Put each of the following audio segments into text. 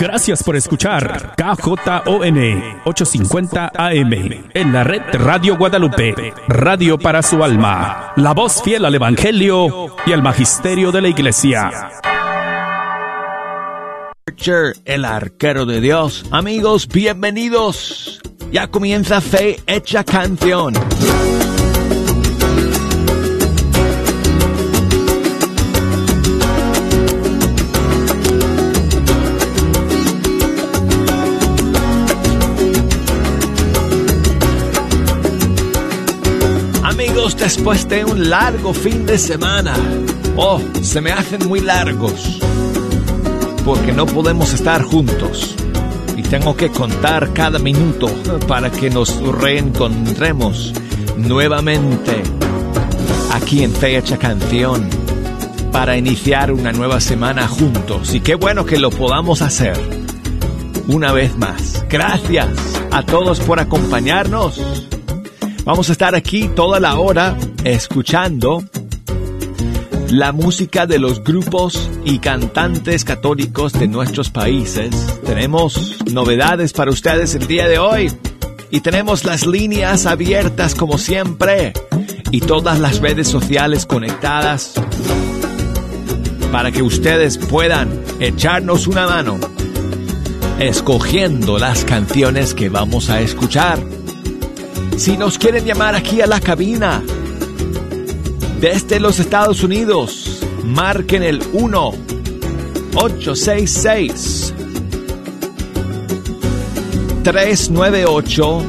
Gracias por escuchar KJON 850 AM en la red Radio Guadalupe, radio para su alma, la voz fiel al Evangelio y al Magisterio de la Iglesia. El arquero de Dios. Amigos, bienvenidos. Ya comienza Fe Hecha Canción. Después de un largo fin de semana. Oh, se me hacen muy largos. Porque no podemos estar juntos. Y tengo que contar cada minuto para que nos reencontremos nuevamente aquí en Fecha Canción para iniciar una nueva semana juntos. Y qué bueno que lo podamos hacer una vez más. Gracias a todos por acompañarnos Vamos a estar aquí toda la hora escuchando la música de los grupos y cantantes católicos de nuestros países. Tenemos novedades para ustedes el día de hoy y tenemos las líneas abiertas como siempre y todas las redes sociales conectadas para que ustedes puedan echarnos una mano escogiendo las canciones que vamos a escuchar. Si nos quieren llamar aquí a la cabina desde los Estados Unidos, marquen el 1 866 398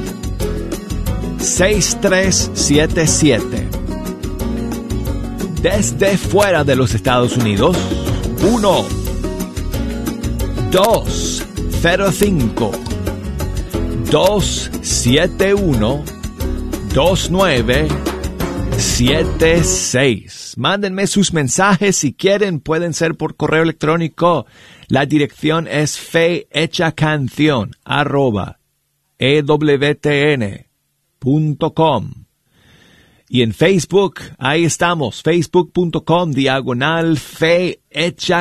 6377. Desde fuera de los Estados Unidos, 1 205 271 2976. Mándenme sus mensajes si quieren, pueden ser por correo electrónico. La dirección es fehechacanción arroba ewtn.com. Y en Facebook, ahí estamos, facebook.com diagonal fe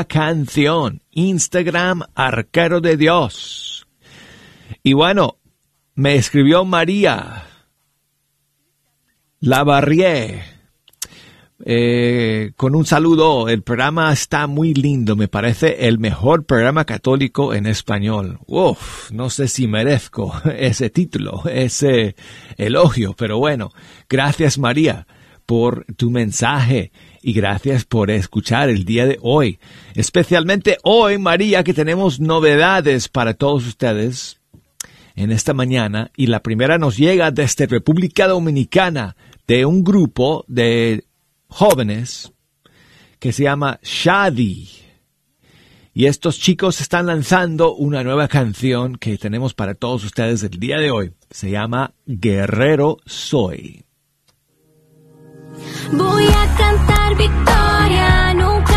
canción, Instagram arquero de Dios. Y bueno, me escribió María, la Barrié. Eh, con un saludo, el programa está muy lindo, me parece el mejor programa católico en español. Uf, no sé si merezco ese título, ese elogio, pero bueno, gracias María por tu mensaje y gracias por escuchar el día de hoy. Especialmente hoy, María, que tenemos novedades para todos ustedes en esta mañana y la primera nos llega desde República Dominicana de un grupo de jóvenes que se llama Shadi. Y estos chicos están lanzando una nueva canción que tenemos para todos ustedes el día de hoy. Se llama Guerrero Soy. Voy a cantar victoria, nunca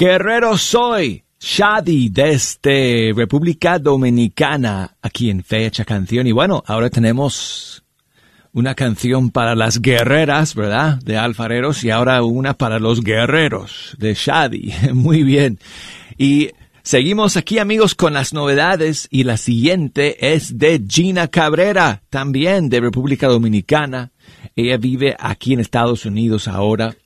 Guerrero soy. Shadi desde República Dominicana, aquí en Fecha Canción. Y bueno, ahora tenemos una canción para las guerreras, ¿verdad? De alfareros y ahora una para los guerreros de Shadi. Muy bien. Y seguimos aquí amigos con las novedades y la siguiente es de Gina Cabrera, también de República Dominicana. Ella vive aquí en Estados Unidos ahora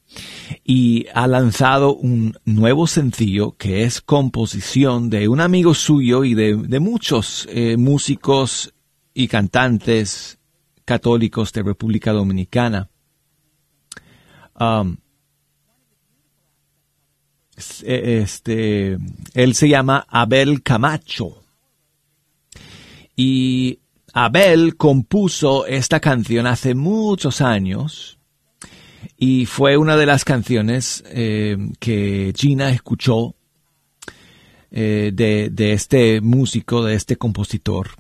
y ha lanzado un nuevo sencillo que es composición de un amigo suyo y de, muchos eh, músicos y cantantes católicos de República Dominicana. Um, e, este, él se llama Abel Camacho. Y Abel compuso esta canción hace muchos años y fue una de las canciones eh, que Gina escuchó eh, de, de, este músico, de este compositor.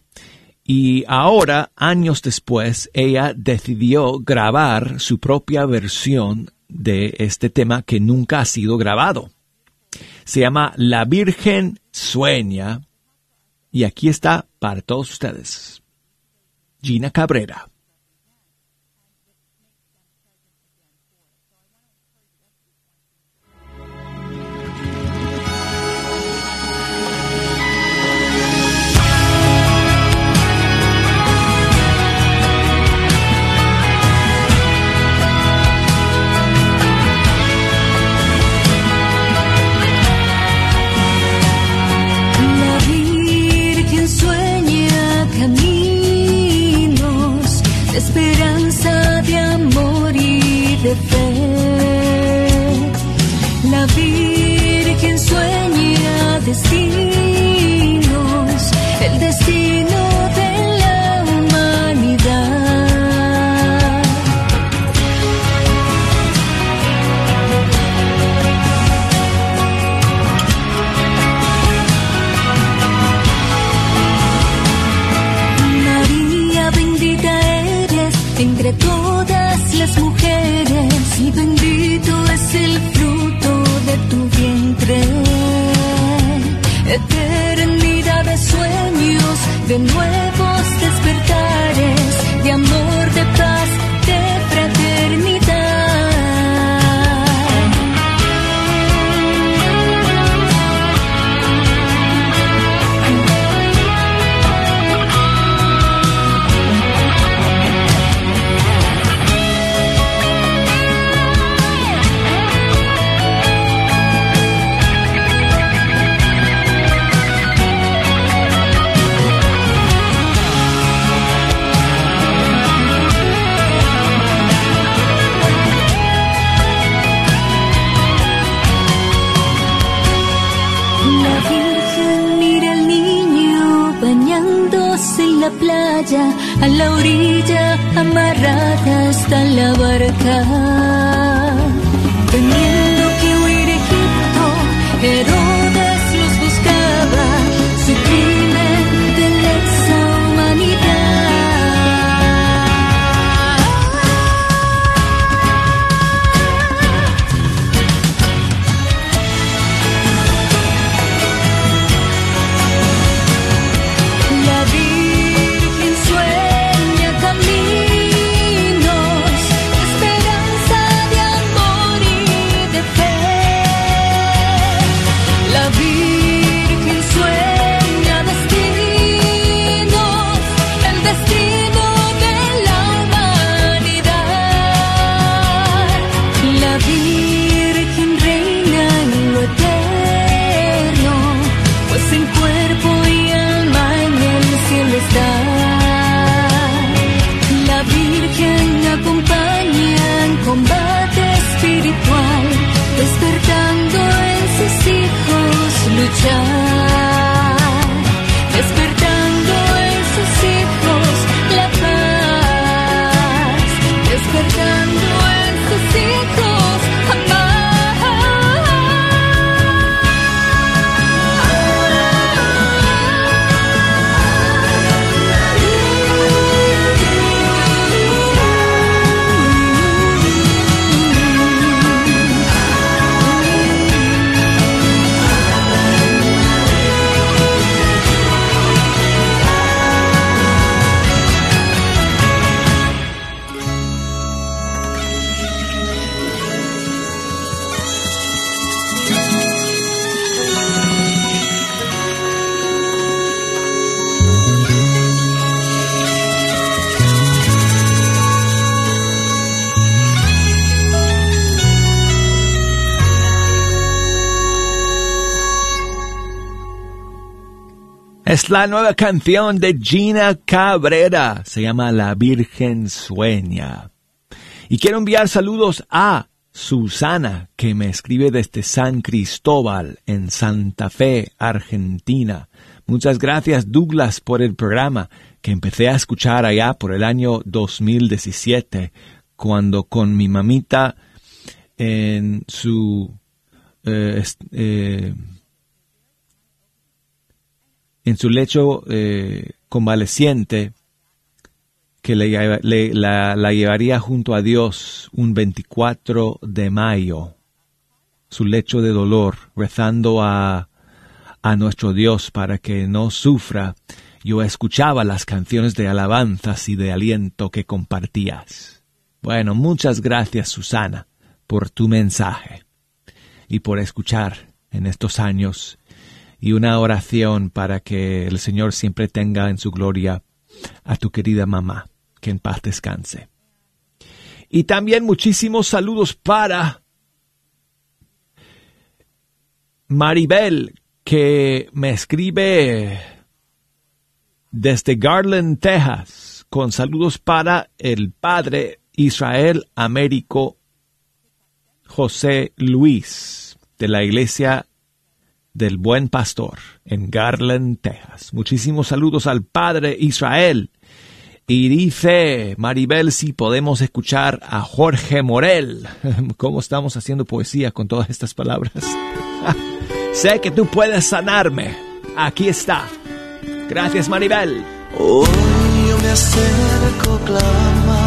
Y ahora, años después, ella decidió grabar su propia versión de este tema que nunca ha sido grabado. Se llama La Virgen Sueña y aquí está para todos ustedes. Gina Cabrera. see Es la nueva canción de Gina Cabrera. Se llama La Virgen Sueña. Y quiero enviar saludos a Susana, que me escribe desde San Cristóbal, en Santa Fe, Argentina. Muchas gracias, Douglas, por el programa que empecé a escuchar allá por el año 2017, cuando con mi mamita en su eh, eh, en su lecho eh, convaleciente, que le, la, la, llevaría junto a Dios un 24 de mayo, su lecho de dolor, rezando a, a nuestro Dios para que no sufra. Yo escuchaba las canciones de alabanzas y de aliento que compartías. Bueno, muchas gracias Susana por tu mensaje y por escuchar en estos años y una oración para que el Señor siempre tenga en su gloria a tu querida mamá, que en paz descanse. Y también muchísimos saludos para Maribel, que me escribe desde Garland, Texas, con saludos para el Padre Israel Américo José Luis de la Iglesia del Buen Pastor en Garland, Texas. Muchísimos saludos al Padre Israel. Y dice Maribel si podemos escuchar a Jorge Morel. ¿Cómo estamos haciendo poesía con todas estas palabras? sé que tú puedes sanarme. Aquí está. Gracias Maribel. Hoy yo me acerco clama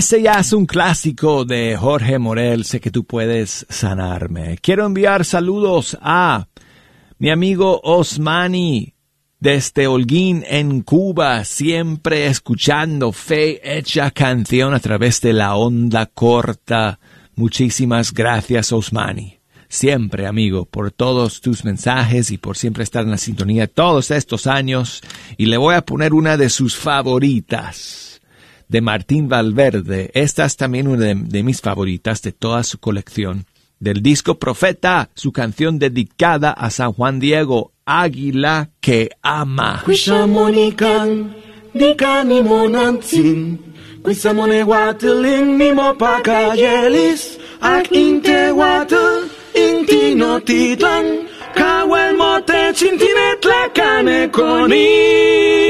Ese ya es un clásico de Jorge Morel, sé que tú puedes sanarme. Quiero enviar saludos a mi amigo Osmani desde Holguín en Cuba, siempre escuchando Fe Hecha Canción a través de la onda corta. Muchísimas gracias Osmani. Siempre, amigo, por todos tus mensajes y por siempre estar en la sintonía todos estos años. Y le voy a poner una de sus favoritas de Martín Valverde. Esta es también una de, mis favoritas de toda su colección. Del disco Profeta, su canción dedicada a San Juan Diego, Águila que ama. el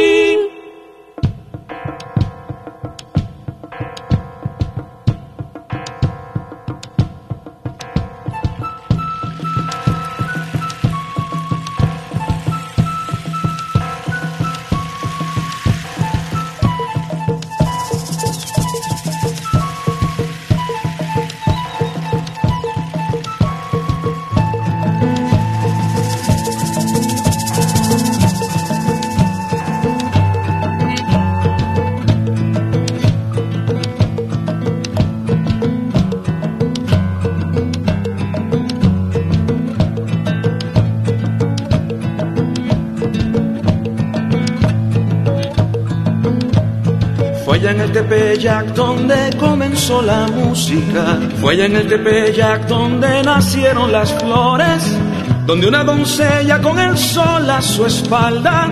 Tepeyac donde comenzó la música. Fue allá en el Tepeyac donde nacieron las flores. Donde una doncella con el sol a su espalda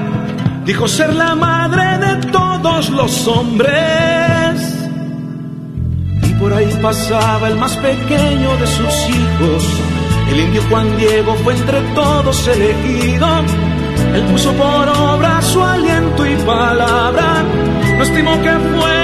dijo ser la madre de todos los hombres. Y por ahí pasaba el más pequeño de sus hijos. El indio Juan Diego fue entre todos elegido. Él puso por obra su aliento y palabra no estimó que fuera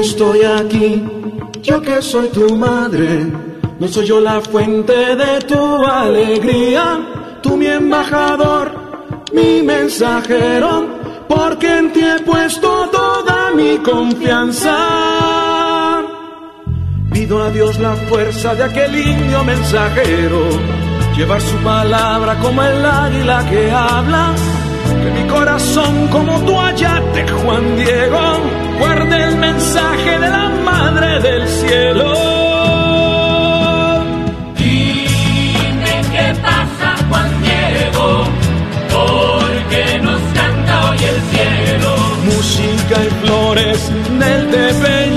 estoy aquí, yo que soy tu madre, no soy yo la fuente de tu alegría, tú mi embajador, mi mensajero, porque en ti he puesto toda mi confianza. Pido a Dios la fuerza de aquel indio mensajero, llevar su palabra como el águila que habla, mi corazón como tu ayate, Juan Diego, guarde el mensaje de la Madre del Cielo. Dime qué pasa, Juan Diego, porque nos canta hoy el cielo. Música y flores del Tepeyac.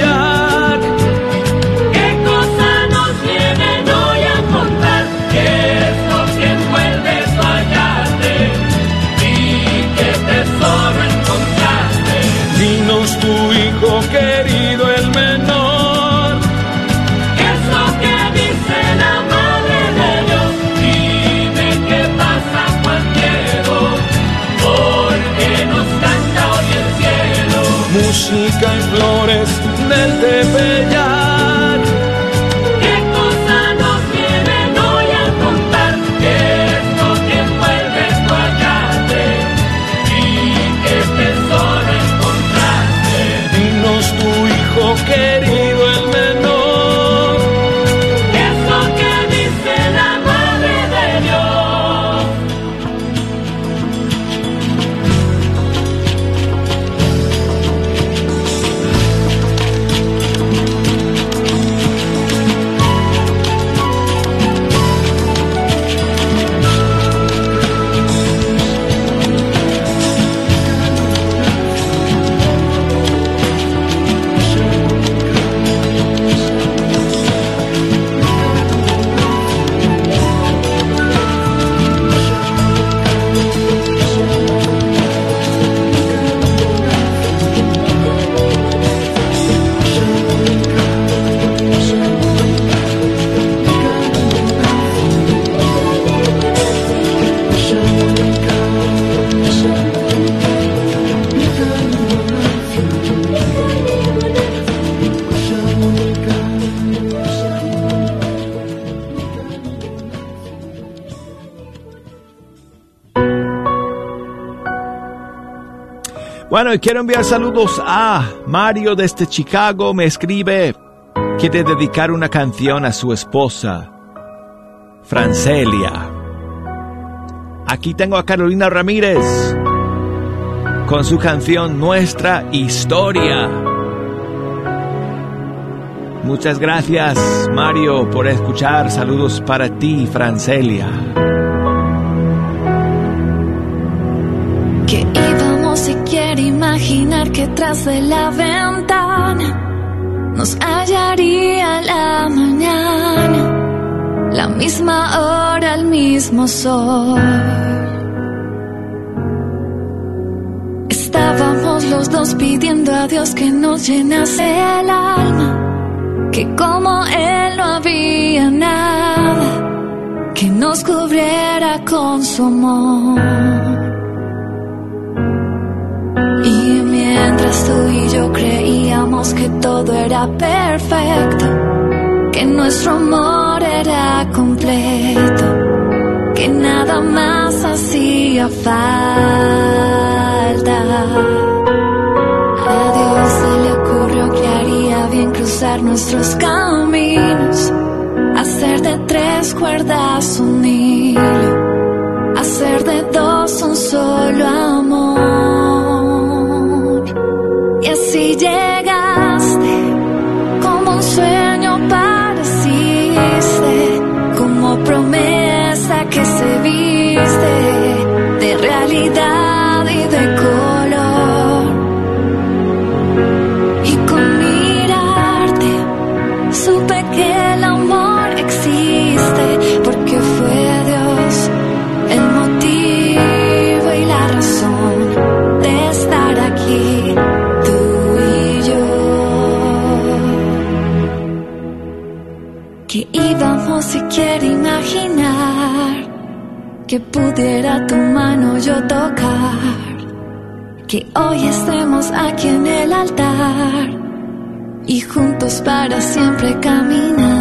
Bueno, y quiero enviar saludos a Mario desde Chicago. Me escribe, quiere dedicar una canción a su esposa, Francelia. Aquí tengo a Carolina Ramírez con su canción Nuestra Historia. Muchas gracias, Mario, por escuchar. Saludos para ti, Francelia. Imaginar que tras de la ventana nos hallaría la mañana, la misma hora, el mismo sol. Estábamos los dos pidiendo a Dios que nos llenase el alma que como Él no había nada que nos cubriera con su amor. Tú y yo creíamos que todo era perfecto, que nuestro amor era completo, que nada más hacía falta. A Dios se le ocurrió que haría bien cruzar nuestros caminos, hacer de tres cuerdas un hilo, hacer de dos Y así que pudiera tu mano yo tocar que hoy estemos aquí en el altar y juntos para siempre caminar.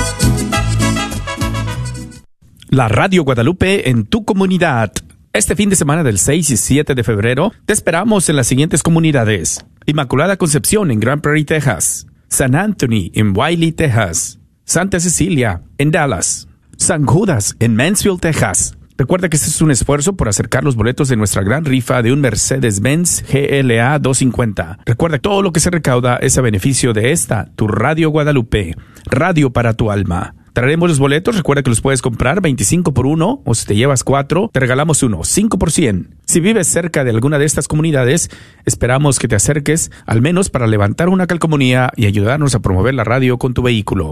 La Radio Guadalupe en tu comunidad. Este fin de semana del 6 y 7 de febrero te esperamos en las siguientes comunidades. Inmaculada Concepción en Grand Prairie, Texas. San Anthony en Wiley, Texas. Santa Cecilia en Dallas. San Judas en Mansfield, Texas. Recuerda que este es un esfuerzo por acercar los boletos de nuestra gran rifa de un Mercedes-Benz GLA 250. Recuerda que todo lo que se recauda es a beneficio de esta, tu Radio Guadalupe, radio para tu alma. Traeremos los boletos, recuerda que los puedes comprar 25 por 1 o si te llevas 4, te regalamos uno, 5 por 100. Si vives cerca de alguna de estas comunidades, esperamos que te acerques al menos para levantar una calcomanía y ayudarnos a promover la radio con tu vehículo.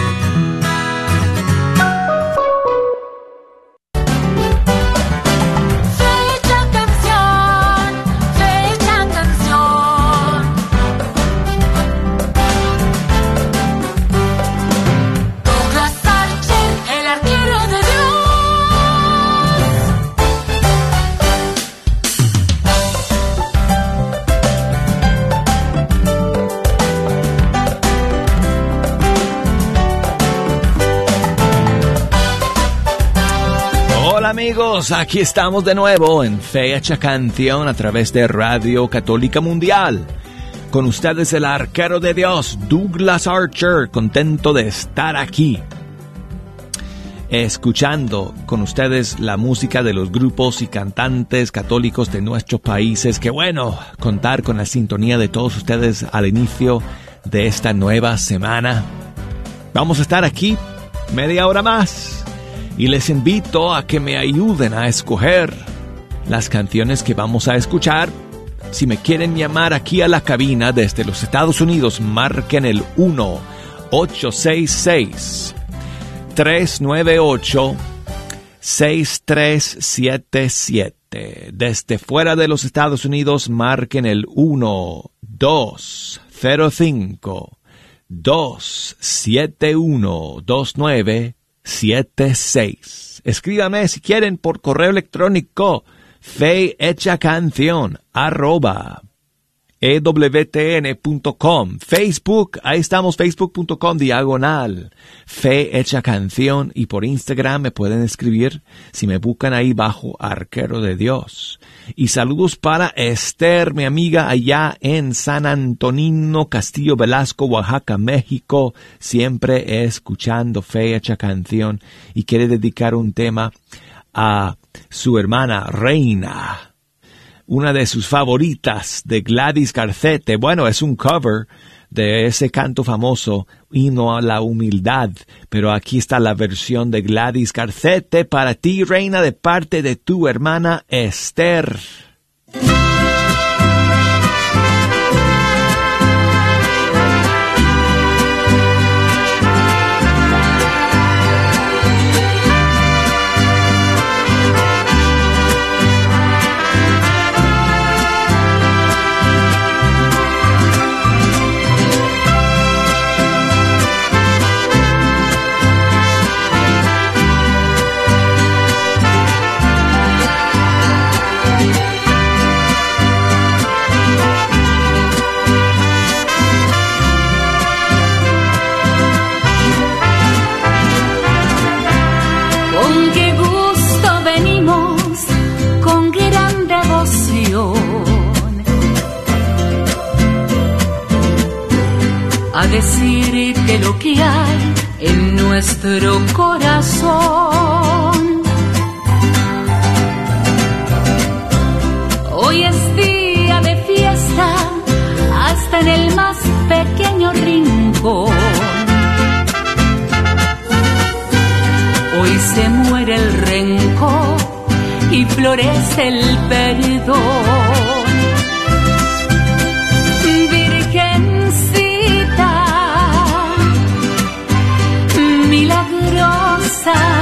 Amigos, aquí estamos de nuevo en Fecha Canción a través de Radio Católica Mundial. Con ustedes el arquero de Dios, Douglas Archer, contento de estar aquí. Escuchando con ustedes la música de los grupos y cantantes católicos de nuestros países. Qué bueno contar con la sintonía de todos ustedes al inicio de esta nueva semana. Vamos a estar aquí media hora más y les invito a que me ayuden a escoger las canciones que vamos a escuchar. Si me quieren llamar aquí a la cabina desde los Estados Unidos, marquen el 1 866 398 6377. Desde fuera de los Estados Unidos, marquen el 1 205 271 2976. Escríbame si quieren por correo electrónico fe hecha canción arroba ewtn.com, Facebook, ahí estamos, facebook.com diagonal, fe hecha canción y por Instagram me pueden escribir si me buscan ahí bajo arquero de Dios. Y saludos para Esther, mi amiga allá en San Antonino, Castillo Velasco, Oaxaca, México, siempre escuchando fe hecha canción y quiere dedicar un tema a su hermana Reina una de sus favoritas de Gladys Garcete. Bueno, es un cover de ese canto famoso, Himno a la Humildad, pero aquí está la versión de Gladys Garcete para ti, reina, de parte de tu hermana Esther. A decirte lo que hay en nuestro corazón. Hoy es día de fiesta, hasta en el más pequeño rincón. Hoy se muere el rencor y florece el perdón. 사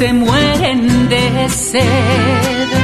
se mueren de sed.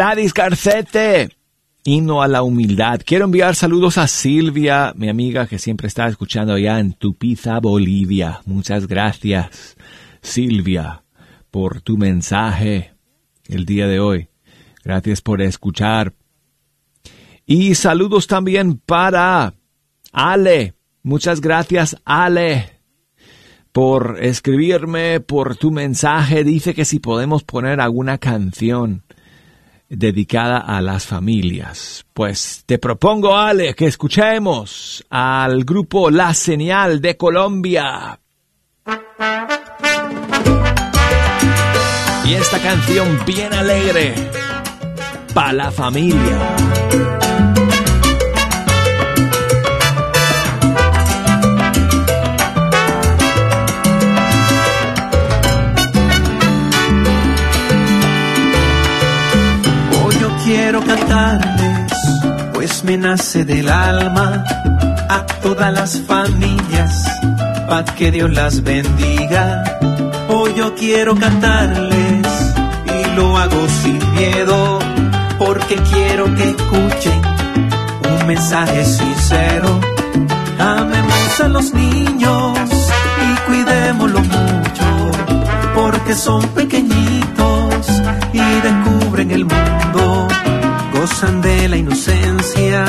Gladys Garcete, himno a la humildad. Quiero enviar saludos a Silvia, mi amiga que siempre está escuchando allá en Tupiza, Bolivia. Muchas gracias, Silvia, por tu mensaje el día de hoy. Gracias por escuchar. Y saludos también para Ale. Muchas gracias, Ale, por escribirme, por tu mensaje. Dice que si podemos poner alguna canción dedicada a las familias. Pues te propongo, Ale, que escuchemos al grupo La Señal de Colombia. Y esta canción bien alegre para la familia. Pues me nace del alma a todas las familias, para que Dios las bendiga. Hoy yo quiero cantarles y lo hago sin miedo, porque quiero que escuchen un mensaje sincero. Amemos a los niños y cuidémoslos mucho, porque son pequeñitos y descubren el mundo, gozan de la inocencia.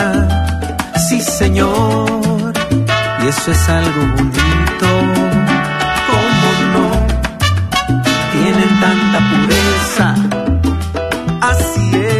Sí, Señor, y eso es algo bonito. ¿Cómo no? Tienen tanta pureza, así es,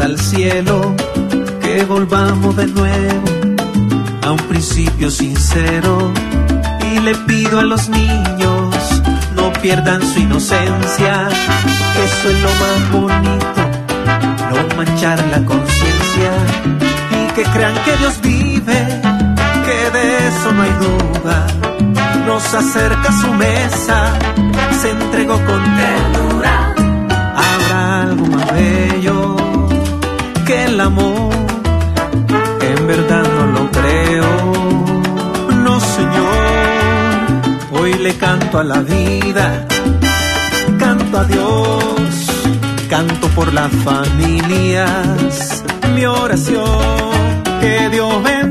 al cielo, que volvamos de nuevo a un principio sincero. Y le pido a los niños, no pierdan su inocencia, eso es lo más bonito, no manchar la conciencia. Y que crean que Dios vive que de eso no hay duda. Nos acerca a su mesa, se entregó con canto a la vida, canto a Dios, canto por las familias, mi oración, que Dios bendiga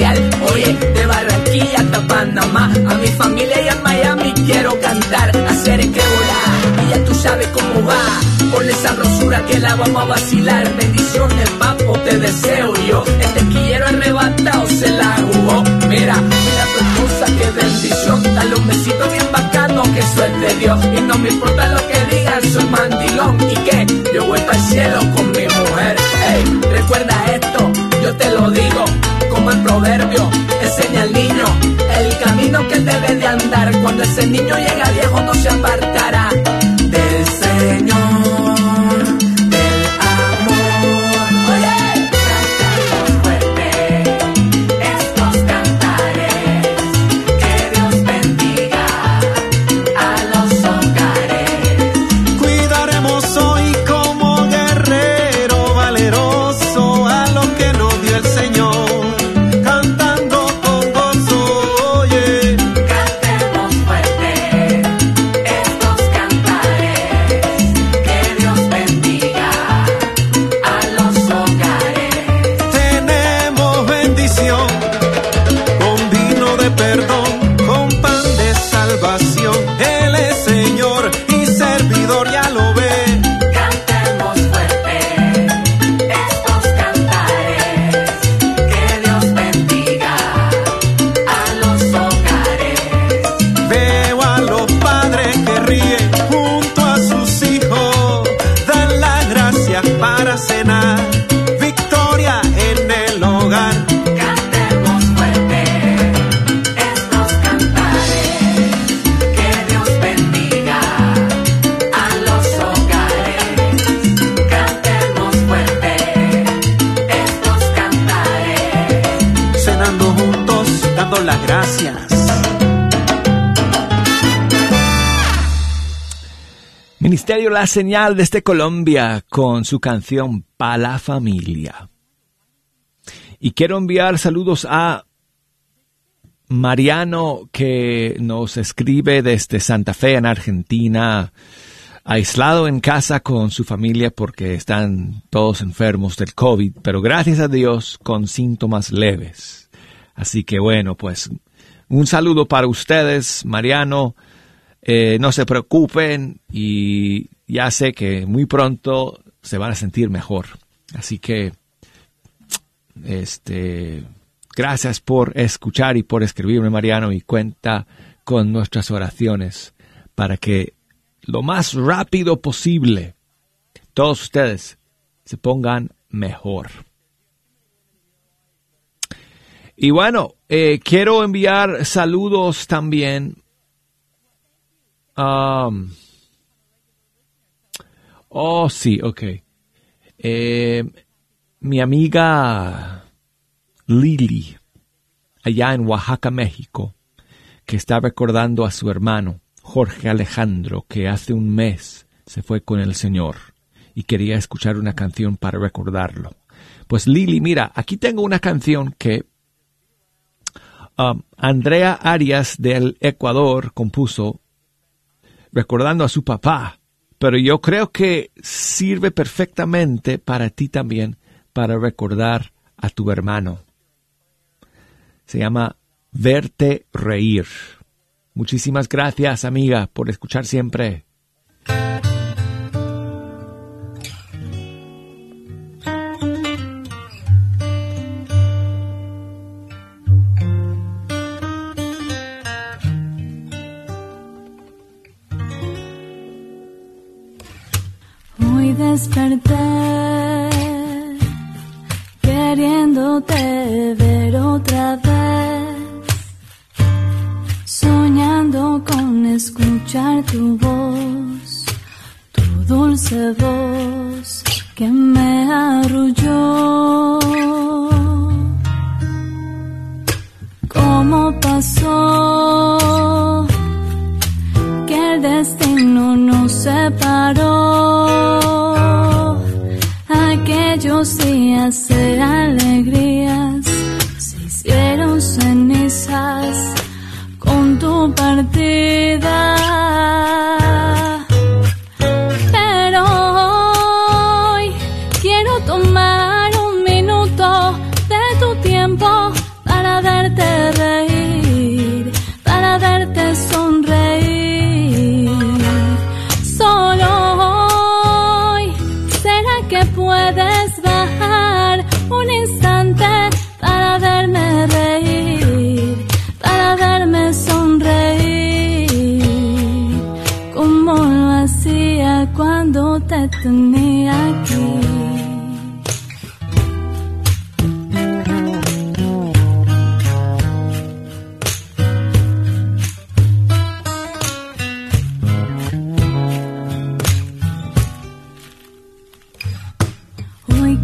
mundial. Oye, de Barranquilla hasta Panamá, a mi familia y a Miami quiero cantar, hacer que volar. Y ya tú sabes cómo va, con esa rosura que la vamos a vacilar. Bendiciones, papo, te deseo yo. El tequillero arrebatado se la jugó. Mira, mira tu esposa, qué bendición. Dale un besito bien bacano, que de Dios. Y no me importa lo que digan, soy mandilón. ¿Y qué? Yo voy para el cielo con mi mujer. Ey, recuerda esto, yo te lo digo. Enseña al niño el camino que debe de andar. Cuando ese niño llega viejo, no se apartará La Señal desde Colombia con su canción Pa la Familia. Y quiero enviar saludos a Mariano que nos escribe desde Santa Fe en Argentina, aislado en casa con su familia porque están todos enfermos del COVID, pero gracias a Dios con síntomas leves. Así que bueno, pues un saludo para ustedes, Mariano. Eh, no se preocupen y ya sé que muy pronto se van a sentir mejor. Así que, este, gracias por escuchar y por escribirme, Mariano, y cuenta con nuestras oraciones para que lo más rápido posible todos ustedes se pongan mejor. Y bueno, eh, quiero enviar saludos también. Um, oh, sí, ok. Eh, mi amiga Lili, allá en Oaxaca, México, que está recordando a su hermano, Jorge Alejandro, que hace un mes se fue con el Señor y quería escuchar una canción para recordarlo. Pues Lili, mira, aquí tengo una canción que um, Andrea Arias del Ecuador compuso recordando a su papá, pero yo creo que sirve perfectamente para ti también para recordar a tu hermano. Se llama Verte Reír. Muchísimas gracias, amiga, por escuchar siempre.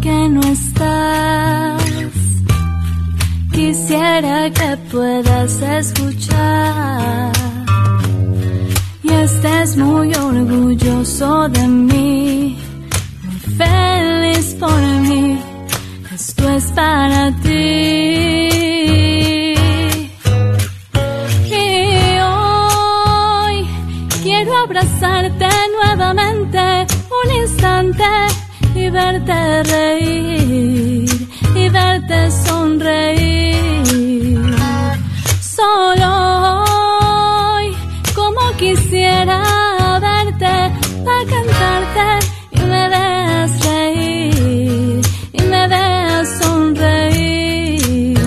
Que no estás, quisiera que puedas escuchar y estés muy orgulloso de mí, muy feliz por mí. Esto es para ti. Hoy quiero abrazarte nuevamente verte reír y verte sonreír. Solo hoy, como quisiera verte para cantarte y me veas reír y me veas sonreír.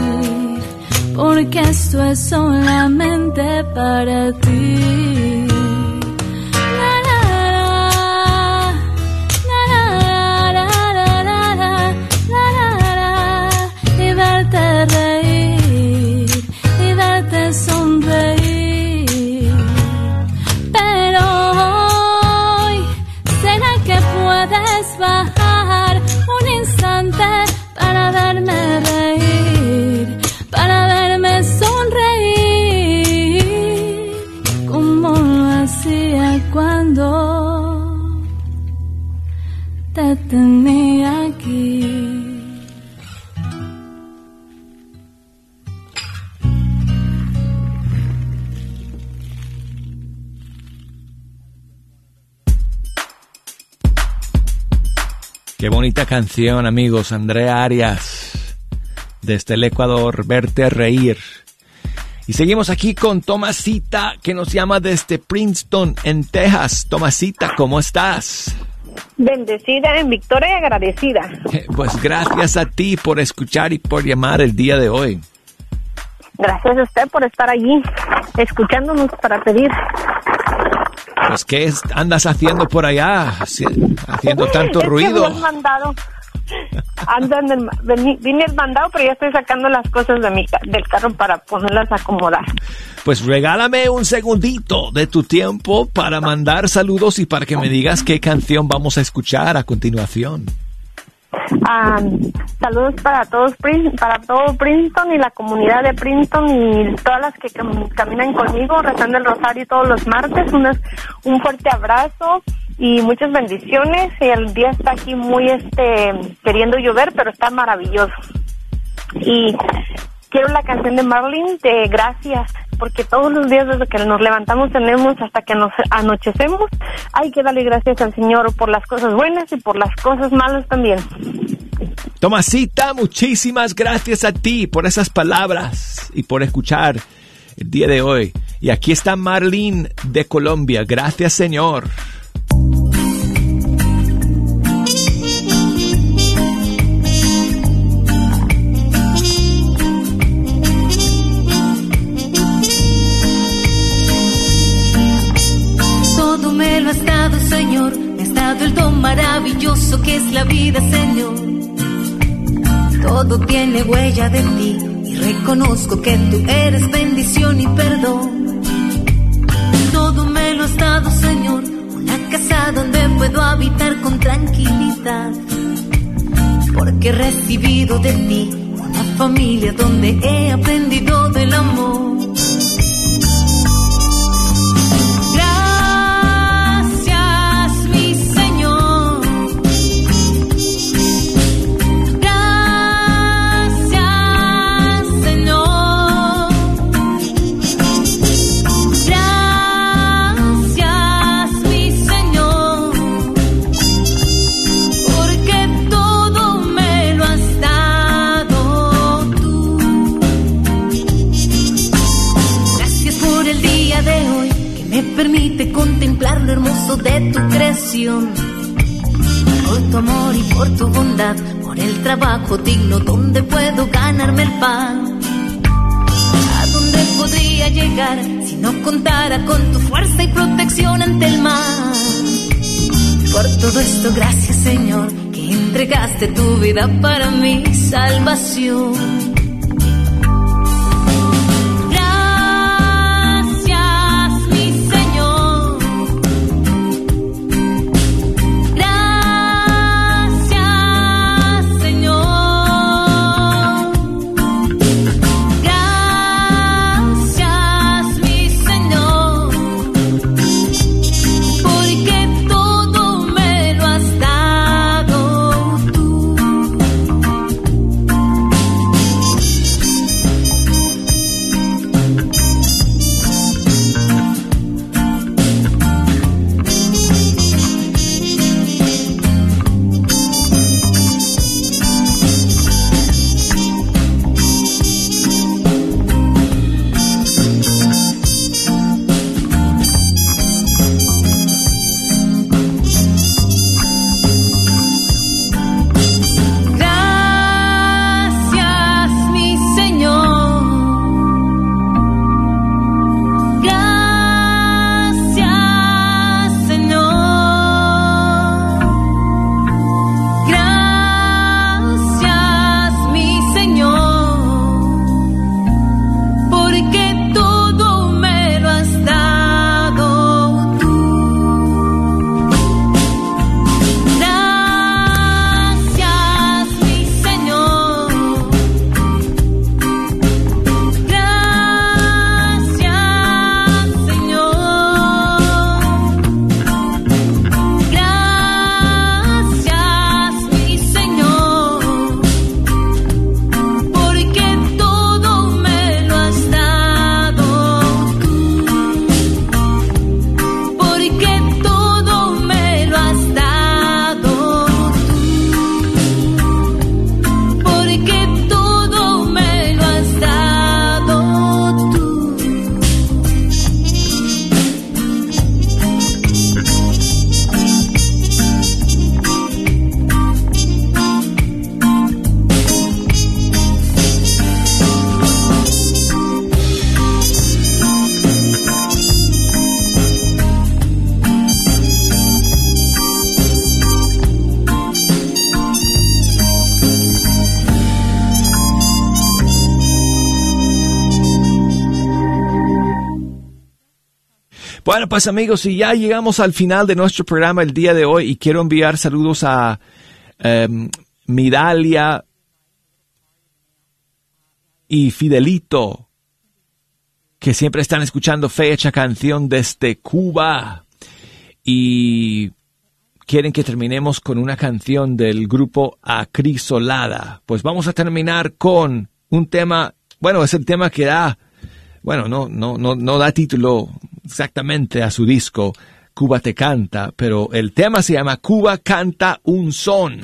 Porque esto es solamente para ti. Bonita canción, amigos. Andrea Arias, desde el Ecuador, verte reír. Y seguimos aquí con Tomasita, que nos llama desde Princeton, en Texas. Tomasita, ¿cómo estás? Bendecida en victoria y agradecida. Eh, Pues gracias a ti por escuchar y por llamar el día de hoy. Gracias a usted por estar allí, escuchándonos para pedir. Pues, ¿qué es- andas haciendo por allá? Haci- Haciendo tanto es que ruido. Dios me han dado, Ando en el, vine el mandado, pero ya estoy sacando las cosas de mi, del carro para ponerlas a acomodar. Pues regálame un segundito de tu tiempo para mandar saludos y para que me digas qué canción vamos a escuchar a continuación. Ah, saludos para todos, para todo Princeton y la comunidad de Princeton y todas las que cam- caminan conmigo rezando el rosario todos los martes. Unas- un fuerte abrazo y muchas bendiciones. El día está aquí muy este queriendo llover, pero está maravilloso. Y quiero la canción de Marlene de Gracias, porque todos los días desde que nos levantamos tenemos hasta que nos anochecemos, hay que darle gracias al Señor por las cosas buenas y por las cosas malas también. Tomasita, muchísimas gracias a ti por esas palabras y por escuchar el día de hoy. Y aquí está Marlene de Colombia. Gracias, Señor. Has dado, Señor. Me has dado el don maravilloso que es la vida, Señor. Todo tiene huella de ti y reconozco que tú eres bendición y perdón. Todo me lo has dado, Señor. Una casa donde puedo habitar con tranquilidad. Porque he recibido de ti una familia donde he aprendido del amor. De tu creación. Por tu amor y por tu bondad, por el trabajo digno donde puedo ganarme el pan. ¿A dónde podría llegar si no contara con tu fuerza y protección ante el mal? Por todo esto, gracias Señor, que entregaste tu vida para mi salvación. Bueno, pues amigos, y ya llegamos al final de nuestro programa el día de hoy y quiero enviar saludos a em, Midalia y Fidelito, que siempre están escuchando Fecha Canción desde Cuba y quieren que terminemos con una canción del grupo Acrisolada. Pues vamos a terminar con un tema, bueno, es el tema que da, bueno, no, no, no, no da título exactamente a su disco, Cuba te canta, pero el tema se llama Cuba canta un son.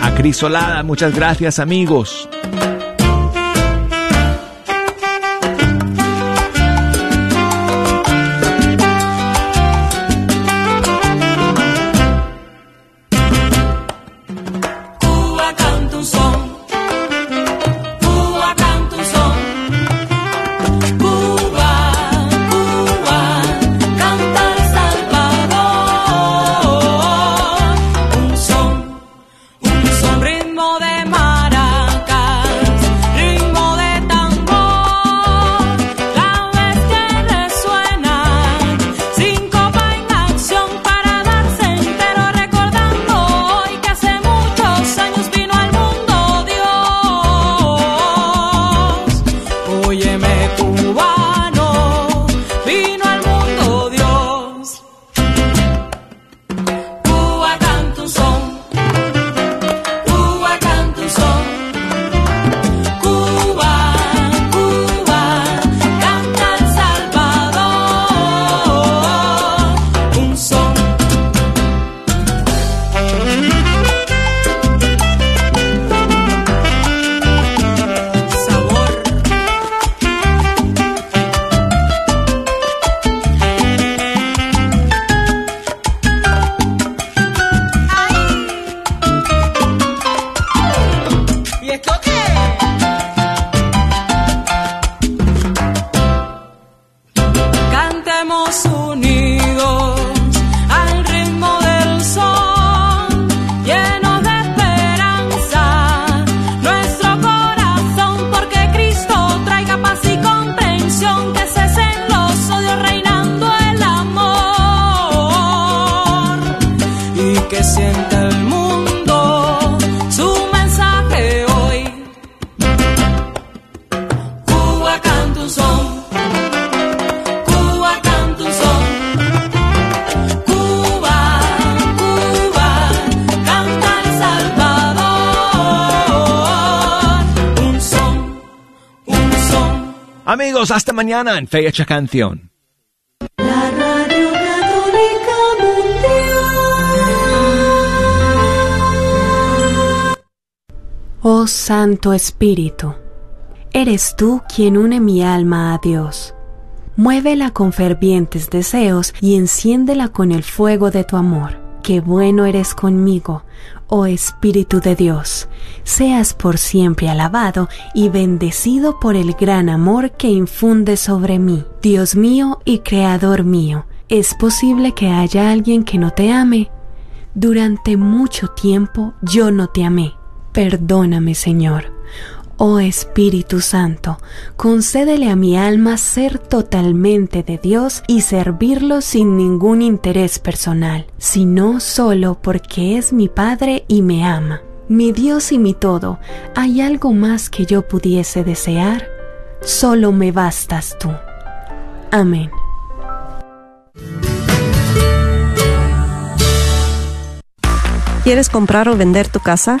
Acrisolada, muchas gracias amigos. Mañana en Fecha Canción. La radio católica mundial. Oh Santo Espíritu, eres tú quien une mi alma a Dios. Muévela con fervientes deseos y enciéndela con el fuego de tu amor. Qué bueno eres conmigo, oh Espíritu de Dios. Seas por siempre alabado y bendecido por el gran amor que infunde sobre mí. Dios mío y Creador mío, ¿es posible que haya alguien que no te ame? Durante mucho tiempo yo no te amé. Perdóname, Señor. Oh Espíritu Santo, concédele a mi alma ser totalmente de Dios y servirlo sin ningún interés personal, sino solo porque es mi Padre y me ama. Mi Dios y mi todo, ¿hay algo más que yo pudiese desear? Solo me bastas tú. Amén. ¿Quieres comprar o vender tu casa?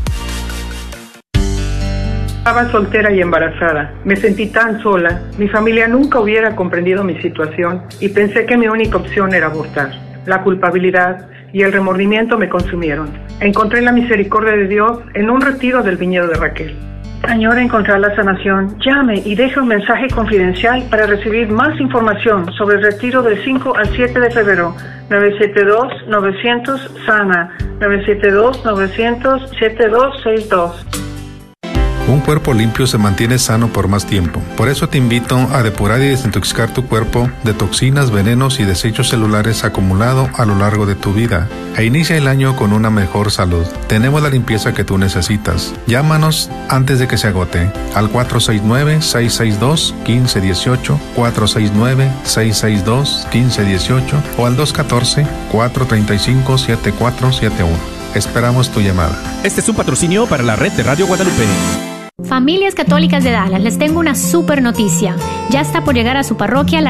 Estaba soltera y embarazada. Me sentí tan sola. Mi familia nunca hubiera comprendido mi situación y pensé que mi única opción era abortar. La culpabilidad y el remordimiento me consumieron. Encontré la misericordia de Dios en un retiro del viñedo de Raquel. Añora encontrar la sanación. Llame y deje un mensaje confidencial para recibir más información sobre el retiro del 5 al 7 de febrero. 972-900 Sana. 972-900-7262. Un cuerpo limpio se mantiene sano por más tiempo. Por eso te invito a depurar y desintoxicar tu cuerpo de toxinas, venenos y desechos celulares acumulados a lo largo de tu vida. E inicia el año con una mejor salud. Tenemos la limpieza que tú necesitas. Llámanos antes de que se agote al 469-662-1518, 469-662-1518 o al 214-435-7471. Esperamos tu llamada. Este es un patrocinio para la red de Radio Guadalupe. Familias Católicas de Dallas, les tengo una super noticia. Ya está por llegar a su parroquia la